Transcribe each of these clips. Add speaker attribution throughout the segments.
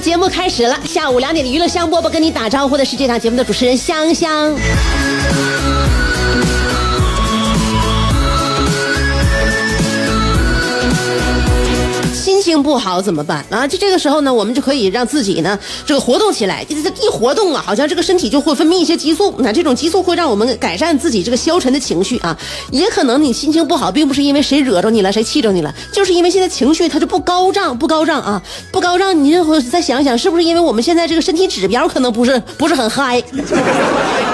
Speaker 1: 节目开始了，下午两点的娱乐香饽饽跟你打招呼的是这档节目的主持人香香。心情不好怎么办啊？就这个时候呢，我们就可以让自己呢这个活动起来。一活动啊，好像这个身体就会分泌一些激素，那这种激素会让我们改善自己这个消沉的情绪啊。也可能你心情不好，并不是因为谁惹着你了，谁气着你了，就是因为现在情绪它就不高涨，不高涨啊，不高涨。你就再想想，是不是因为我们现在这个身体指标可能不是不是很嗨，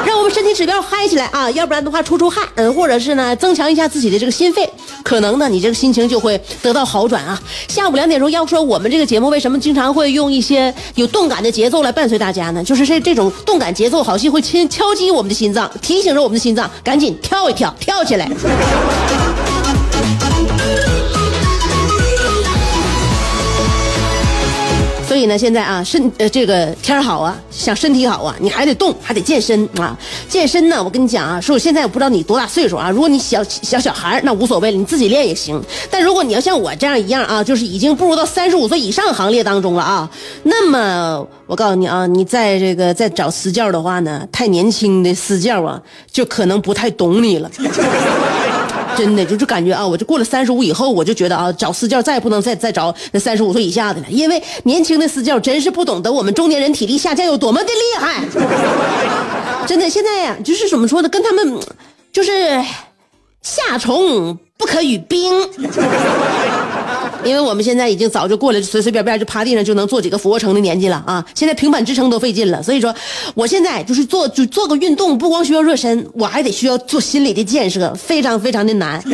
Speaker 1: 让我们身体指标嗨起来啊，要不然的话出出汗，嗯，或者是呢增强一下自己的这个心肺，可能呢你这个心情就会得到好转啊。下午两点钟要说我们这个节目为什么经常会用一些有动感的节奏来伴随大家呢？就是这这种动感节奏好像会敲敲击我们的心脏，提醒着我们的心脏赶紧跳一跳，跳起来。所以呢，现在啊，身呃这个天好啊，想身体好啊，你还得动，还得健身啊。健身呢，我跟你讲啊，说我现在我不知道你多大岁数啊。如果你小小小孩那无所谓了，你自己练也行。但如果你要像我这样一样啊，就是已经步入到三十五岁以上行列当中了啊，那么我告诉你啊，你在这个再找私教的话呢，太年轻的私教啊，就可能不太懂你了。真的就是感觉啊，我就过了三十五以后，我就觉得啊，找私教再也不能再再找那三十五岁以下的了，因为年轻的私教真是不懂得我们中年人体力下降有多么的厉害。真的，现在呀，就是怎么说呢，跟他们就是夏虫不可语冰。因为我们现在已经早就过了随随便便就趴地上就能做几个俯卧撑的年纪了啊！现在平板支撑都费劲了，所以说我现在就是做就做个运动，不光需要热身，我还得需要做心理的建设，非常非常的难。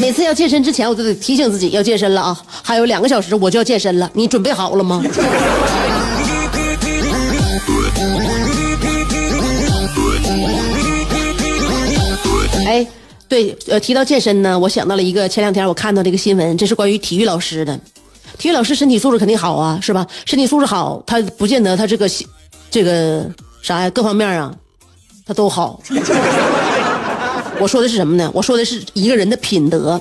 Speaker 1: 每次要健身之前，我都得提醒自己要健身了啊！还有两个小时我就要健身了，你准备好了吗？对，呃，提到健身呢，我想到了一个前两天我看到这个新闻，这是关于体育老师的。体育老师身体素质肯定好啊，是吧？身体素质好，他不见得他这个这个啥呀，各方面啊，他都好。我说的是什么呢？我说的是一个人的品德。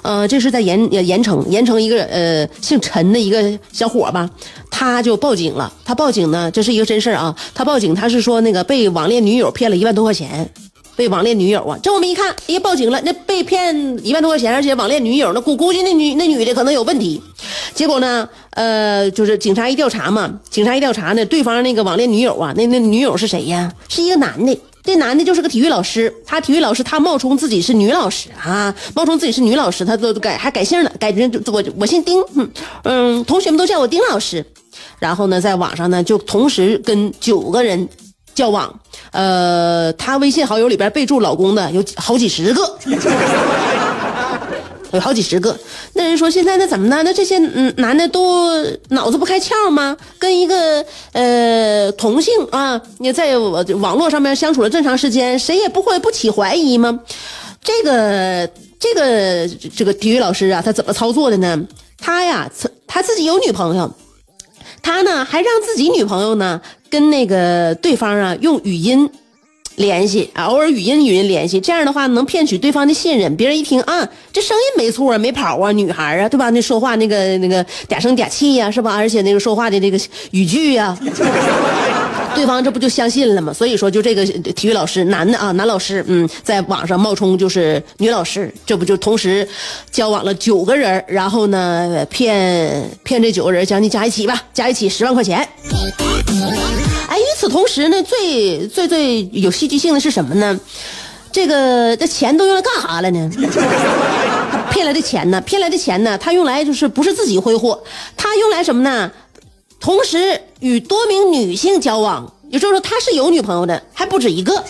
Speaker 1: 呃，这是在盐盐城，盐城一个呃姓陈的一个小伙吧，他就报警了。他报警呢，这是一个真事啊。他报警，他是说那个被网恋女友骗了一万多块钱。被网恋女友啊，这我们一看，哎呀，报警了，那被骗一万多块钱，而且网恋女友，那估估计那女那女的可能有问题。结果呢，呃，就是警察一调查嘛，警察一调查呢，对方那个网恋女友啊，那那女友是谁呀？是一个男的，这男的就是个体育老师，他体育老师，他冒充自己是女老师啊，冒充自己是女老师，他都改还改姓了，改成我我姓丁，嗯，同学们都叫我丁老师。然后呢，在网上呢，就同时跟九个人。交往，呃，他微信好友里边备注老公的有好几十个，有好几十个。那人说现在那怎么呢？那这些嗯男的都脑子不开窍吗？跟一个呃同性啊，你在网络上面相处了这么长时间，谁也不会不起怀疑吗？这个这个这个体育老师啊，他怎么操作的呢？他呀，他自己有女朋友。他呢，还让自己女朋友呢跟那个对方啊用语音联系，偶尔语音语音联系，这样的话能骗取对方的信任。别人一听啊，这声音没错，没跑啊，女孩啊，对吧？那说话那个那个嗲声嗲气呀，是吧？而且那个说话的这个语句呀，对方这不就相信了吗？所以说，就这个体育老师，男的啊，男老师，嗯，在网上冒充就是女老师，这不就同时交往了九个人，然后呢，骗骗这九个人将近加一起吧，加一起十万块钱。哎，与此同时呢，最最最有戏剧性的是什么呢？这个这钱都用来干啥了呢？骗来的钱呢？骗来的钱呢？他用来就是不是自己挥霍，他用来什么呢？同时与多名女性交往，也就是说他是有女朋友的，还不止一个。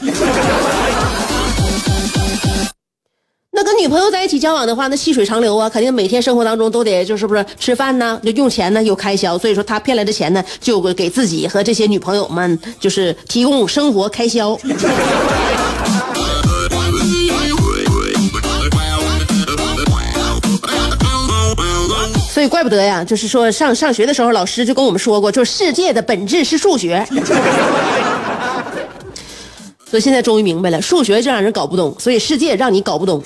Speaker 1: 那跟女朋友在一起交往的话，那细水长流啊，肯定每天生活当中都得就是不是吃饭呢，就用钱呢，有开销。所以说他骗来的钱呢，就给自己和这些女朋友们就是提供生活开销。不得呀，就是说上上学的时候，老师就跟我们说过，就是世界的本质是数学。所以现在终于明白了，数学就让人搞不懂，所以世界让你搞不懂。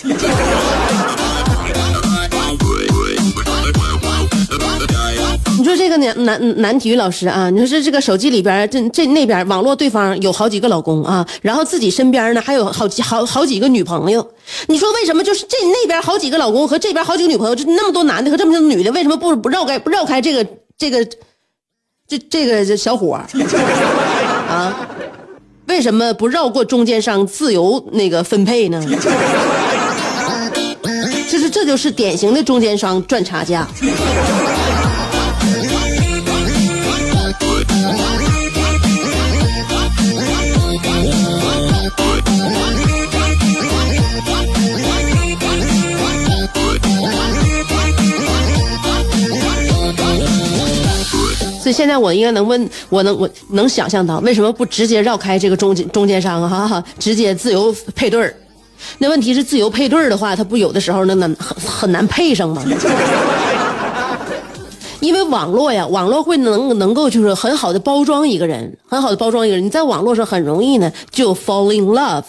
Speaker 1: 这个男男男体育老师啊，你说这这个手机里边这这那边网络对方有好几个老公啊，然后自己身边呢还有好几好好几个女朋友。你说为什么就是这那边好几个老公和这边好几个女朋友，这那么多男的和这么多女的，为什么不不绕开绕开这个这个这这个这小伙 啊？为什么不绕过中间商自由那个分配呢？就是这就是典型的中间商赚差价。现在我应该能问，我能我能想象到为什么不直接绕开这个中间中间商啊，直接自由配对儿？那问题是自由配对儿的话，他不有的时候那难很很难配上吗？因为网络呀，网络会能能够就是很好的包装一个人，很好的包装一个人。你在网络上很容易呢就 fall in love。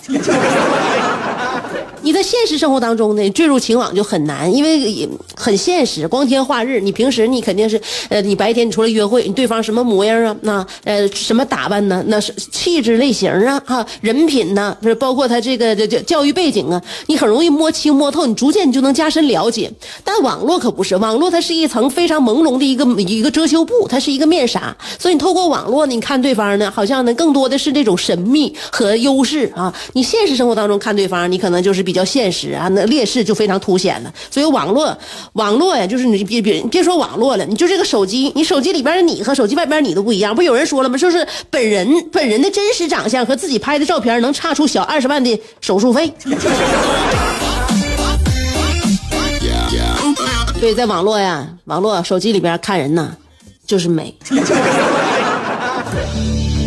Speaker 1: 你在现实生活当中呢，坠入情网就很难，因为很现实，光天化日。你平时你肯定是，呃，你白天你出来约会，你对方什么模样啊？那呃，什么打扮呢？那是气质类型啊，哈，人品呢？是包括他这个这这教育背景啊，你很容易摸清摸透，你逐渐你就能加深了解。但网络可不是，网络它是一层非常朦胧的一个一个遮羞布，它是一个面纱，所以你透过网络呢，你看对方呢，好像呢更多的是那种神秘和优势啊。你现实生活当中看对方，你可能就是比较现实啊，那劣势就非常凸显了。所以网络，网络呀，就是你别别别说网络了，你就这个手机，你手机里边的你和手机外边你都不一样。不有人说了吗？说是本人本人的真实长相和自己拍的照片能差出小二十万的手术费。对，在网络呀，网络手机里边看人呢，就是美。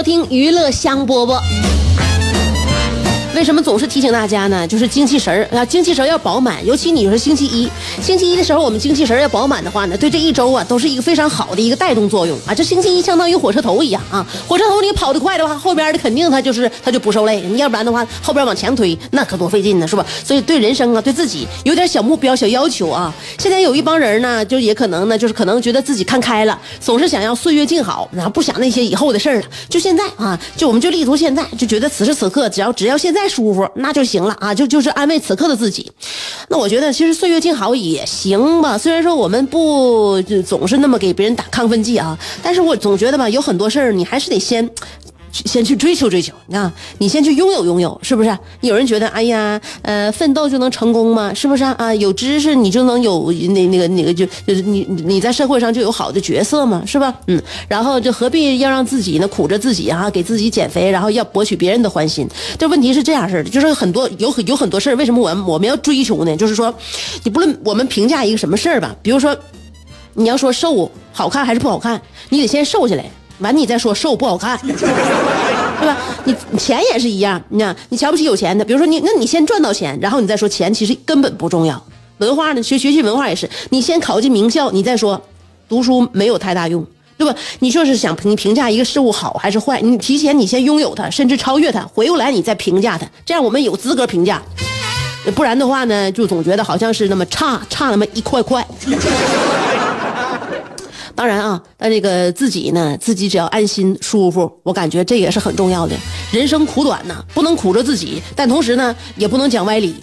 Speaker 1: 收听娱乐香饽饽。为什么总是提醒大家呢？就是精气神儿啊，精气神要饱满，尤其你说星期一，星期一的时候我们精气神儿要饱满的话呢，对这一周啊都是一个非常好的一个带动作用啊。这星期一相当于火车头一样啊，火车头你跑得快的话，后边的肯定它就是它就不受累，你要不然的话后边往前推那可多费劲呢，是吧？所以对人生啊，对自己有点小目标、小要求啊。现在有一帮人呢，就也可能呢，就是可能觉得自己看开了，总是想要岁月静好，然后不想那些以后的事儿了，就现在啊，就我们就立足现在，就觉得此时此刻只要只要现在舒服，那就行了啊，就就是安慰此刻的自己。那我觉得其实岁月静好也行吧，虽然说我们不总是那么给别人打亢奋剂啊，但是我总觉得吧，有很多事儿你还是得先。先去追求追求，啊，你先去拥有拥有，是不是？有人觉得，哎呀，呃，奋斗就能成功吗？是不是啊？有知识你就能有那那个那个就就是你你在社会上就有好的角色吗？是吧？嗯，然后就何必要让自己呢苦着自己啊，给自己减肥，然后要博取别人的欢心？这问题是这样式的，就是很多有很有很多事儿，为什么我们我们要追求呢？就是说，你不论我们评价一个什么事儿吧，比如说，你要说瘦好看还是不好看，你得先瘦下来。完，你再说瘦不好看，对吧？你钱也是一样，你看你瞧不起有钱的，比如说你，那你先赚到钱，然后你再说钱，其实根本不重要。文化呢，学学习文化也是，你先考进名校，你再说读书没有太大用，对吧？你说是想你评价一个事物好还是坏，你提前你先拥有它，甚至超越它，回过来你再评价它，这样我们有资格评价。不然的话呢，就总觉得好像是那么差差那么一块块。当然啊，那这个自己呢，自己只要安心舒服，我感觉这也是很重要的。人生苦短呐，不能苦着自己，但同时呢，也不能讲歪理。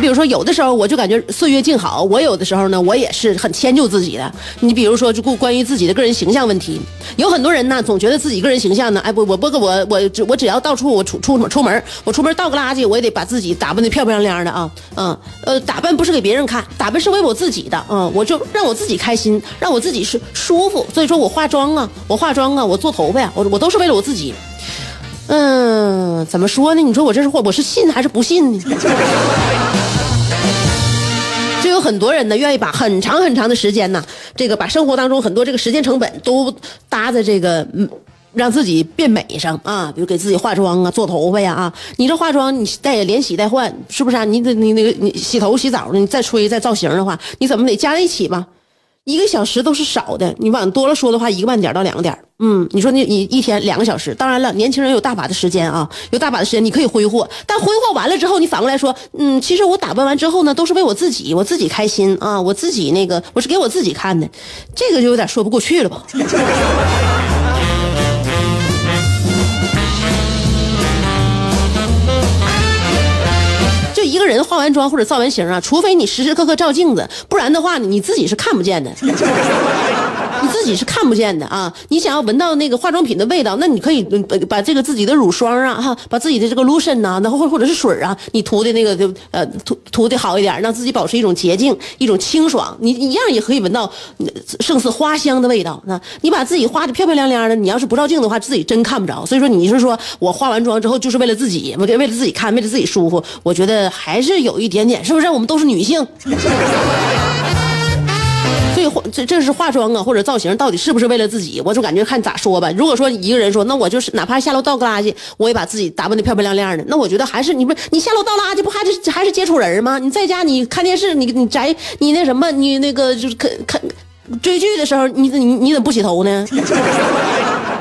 Speaker 1: 比如说，有的时候我就感觉岁月静好，我有的时候呢，我也是很迁就自己的。你比如说，就关于自己的个人形象问题，有很多人呢，总觉得自己个人形象呢，哎不，我不我我只我只要到处我出出出门，我出门倒个垃圾，我也得把自己打扮的漂漂亮亮的啊，嗯呃，打扮不是给别人看，打扮是为我自己的，嗯，我就让我自己开心，让我自己是舒服。所以说我化妆啊，我化妆啊，我做头发呀，我我都是为了我自己。嗯，怎么说呢？你说我这是我我是信还是不信呢？很多人呢，愿意把很长很长的时间呢，这个把生活当中很多这个时间成本都搭在这个嗯，让自己变美上啊，比如给自己化妆啊，做头发呀啊。你这化妆，你带连洗带换，是不是啊？你得你那个你洗头洗澡的，你再吹再造型的话，你怎么得加在一起吧？一个小时都是少的，你往多了说的话，一个半点到两个点。嗯，你说你你一天两个小时，当然了，年轻人有大把的时间啊，有大把的时间你可以挥霍，但挥霍完了之后，你反过来说，嗯，其实我打扮完之后呢，都是为我自己，我自己开心啊，我自己那个我是给我自己看的，这个就有点说不过去了吧。人化完妆或者造完型啊，除非你时时刻刻照镜子，不然的话，你自己是看不见的。你自己是看不见的啊！你想要闻到那个化妆品的味道，那你可以把这个自己的乳霜啊，哈，把自己的这个 lotion 呐，那或或者是水啊，你涂的那个就呃涂涂的好一点，让自己保持一种洁净、一种清爽，你一样也可以闻到胜似花香的味道。那你把自己画的漂漂亮亮的，你要是不照镜的话，自己真看不着。所以说，你是说我化完妆之后就是为了自己，为了自己看，为了自己舒服，我觉得还是有一点点，是不是？我们都是女性。化这这是化妆啊，或者造型，到底是不是为了自己？我就感觉看咋说吧。如果说一个人说，那我就是哪怕下楼倒个垃圾，我也把自己打扮的漂漂亮亮的。那我觉得还是你不你下楼倒垃圾不还是还是接触人吗？你在家你看电视，你你宅你那什么你那个就是看看追剧的时候，你你你怎么不洗头呢？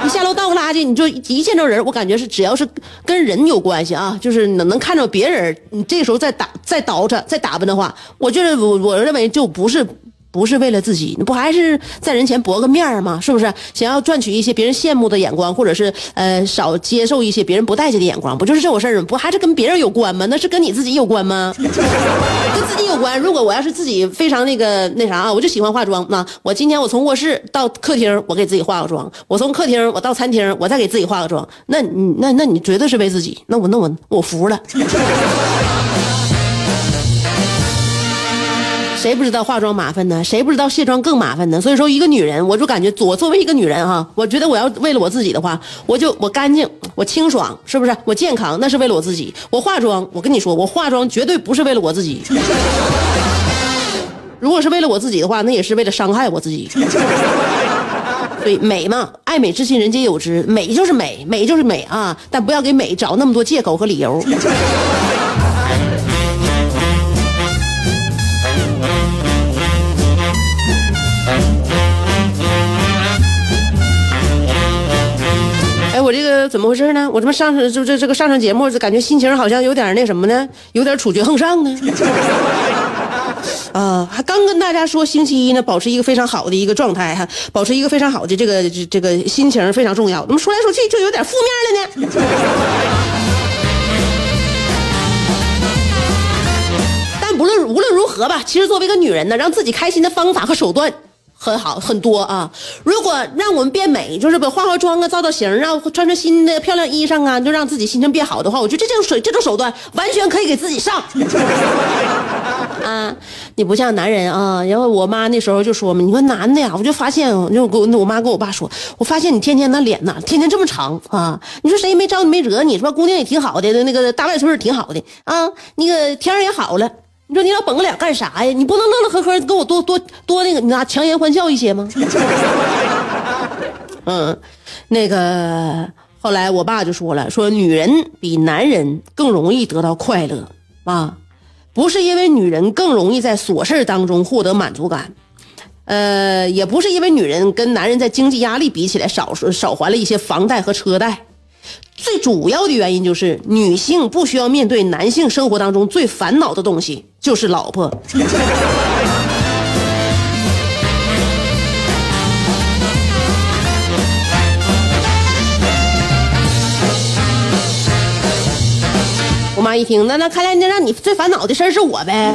Speaker 1: 你下楼倒个垃圾，你就一见着人，我感觉是只要是跟人有关系啊，就是能能看着别人，你这时候再打再捯饬再打扮的话，我觉得我我认为就不是。不是为了自己，那不还是在人前博个面儿吗？是不是想要赚取一些别人羡慕的眼光，或者是呃少接受一些别人不待见的眼光？不就是这种事儿吗？不还是跟别人有关吗？那是跟你自己有关吗？跟自己有关。如果我要是自己非常那个那啥啊，我就喜欢化妆那我今天我从卧室到客厅，我给自己化个妆；我从客厅我到餐厅，我再给自己化个妆。那你那那你绝对是为自己。那我那我我服了。谁不知道化妆麻烦呢？谁不知道卸妆更麻烦呢？所以说，一个女人，我就感觉，我作为一个女人哈，我觉得我要为了我自己的话，我就我干净，我清爽，是不是？我健康，那是为了我自己。我化妆，我跟你说，我化妆绝对不是为了我自己。如果是为了我自己的话，那也是为了伤害我自己。所以美嘛，爱美之心人皆有之，美就是美，美就是美啊！但不要给美找那么多借口和理由。怎么回事呢？我这么上就这这个上上节目，就感觉心情好像有点那什么呢？有点处决横上呢。啊，还刚跟大家说，星期一呢，保持一个非常好的一个状态哈，保持一个非常好的这个这这个心情非常重要。怎么说来说去就有点负面了呢？但不论无论如何吧，其实作为一个女人呢，让自己开心的方法和手段。很好，很多啊！如果让我们变美，就是把化化妆啊、造造型啊、穿穿新的漂亮衣裳啊，就让自己心情变好的话，我觉得这种手这种手段完全可以给自己上。啊，你不像男人啊！然后我妈那时候就说嘛：“你说男的呀，我就发现，就跟我妈跟我爸说，我发现你天天那脸呐，天天这么长啊！你说谁也没招你没惹你，是吧？姑娘也挺好的，那个大外孙也挺好的啊，那个天儿也好了。”你说你老绷个脸干啥呀？你不能乐乐呵呵跟我多多多那个，你拿强颜欢笑一些吗？嗯，那个后来我爸就说了，说女人比男人更容易得到快乐啊，不是因为女人更容易在琐事当中获得满足感，呃，也不是因为女人跟男人在经济压力比起来少少还了一些房贷和车贷。最主要的原因就是女性不需要面对男性生活当中最烦恼的东西，就是老婆。我妈一听，那那看来那让你最烦恼的事儿是我呗，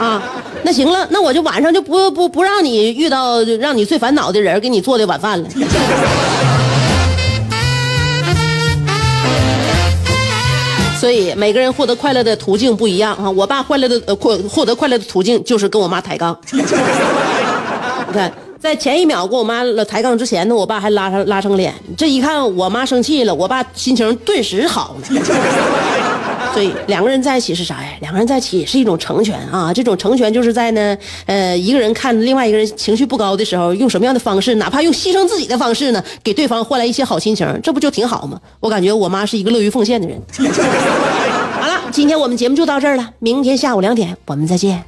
Speaker 1: 啊，那行了，那我就晚上就不不不让你遇到让你最烦恼的人给你做的晚饭了。所以每个人获得快乐的途径不一样啊！我爸快乐的呃获获得快乐的途径就是跟我妈抬杠。你看，在前一秒跟我妈抬杠之前呢，我爸还拉上拉上脸。这一看我妈生气了，我爸心情顿时好了。所以两个人在一起是啥呀？两个人在一起也是一种成全啊！这种成全就是在呢，呃，一个人看另外一个人情绪不高的时候，用什么样的方式，哪怕用牺牲自己的方式呢，给对方换来一些好心情，这不就挺好吗？我感觉我妈是一个乐于奉献的人。好了，今天我们节目就到这儿了，明天下午两点我们再见。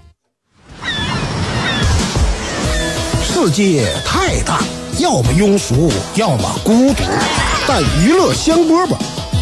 Speaker 2: 世界太大，要么庸俗，要么孤独，但娱乐香饽饽。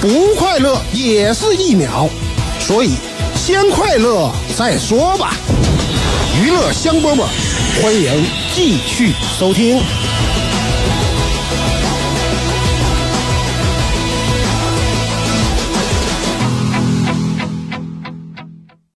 Speaker 2: 不快乐也是一秒，所以先快乐再说吧。娱乐香饽饽，欢迎继续收听。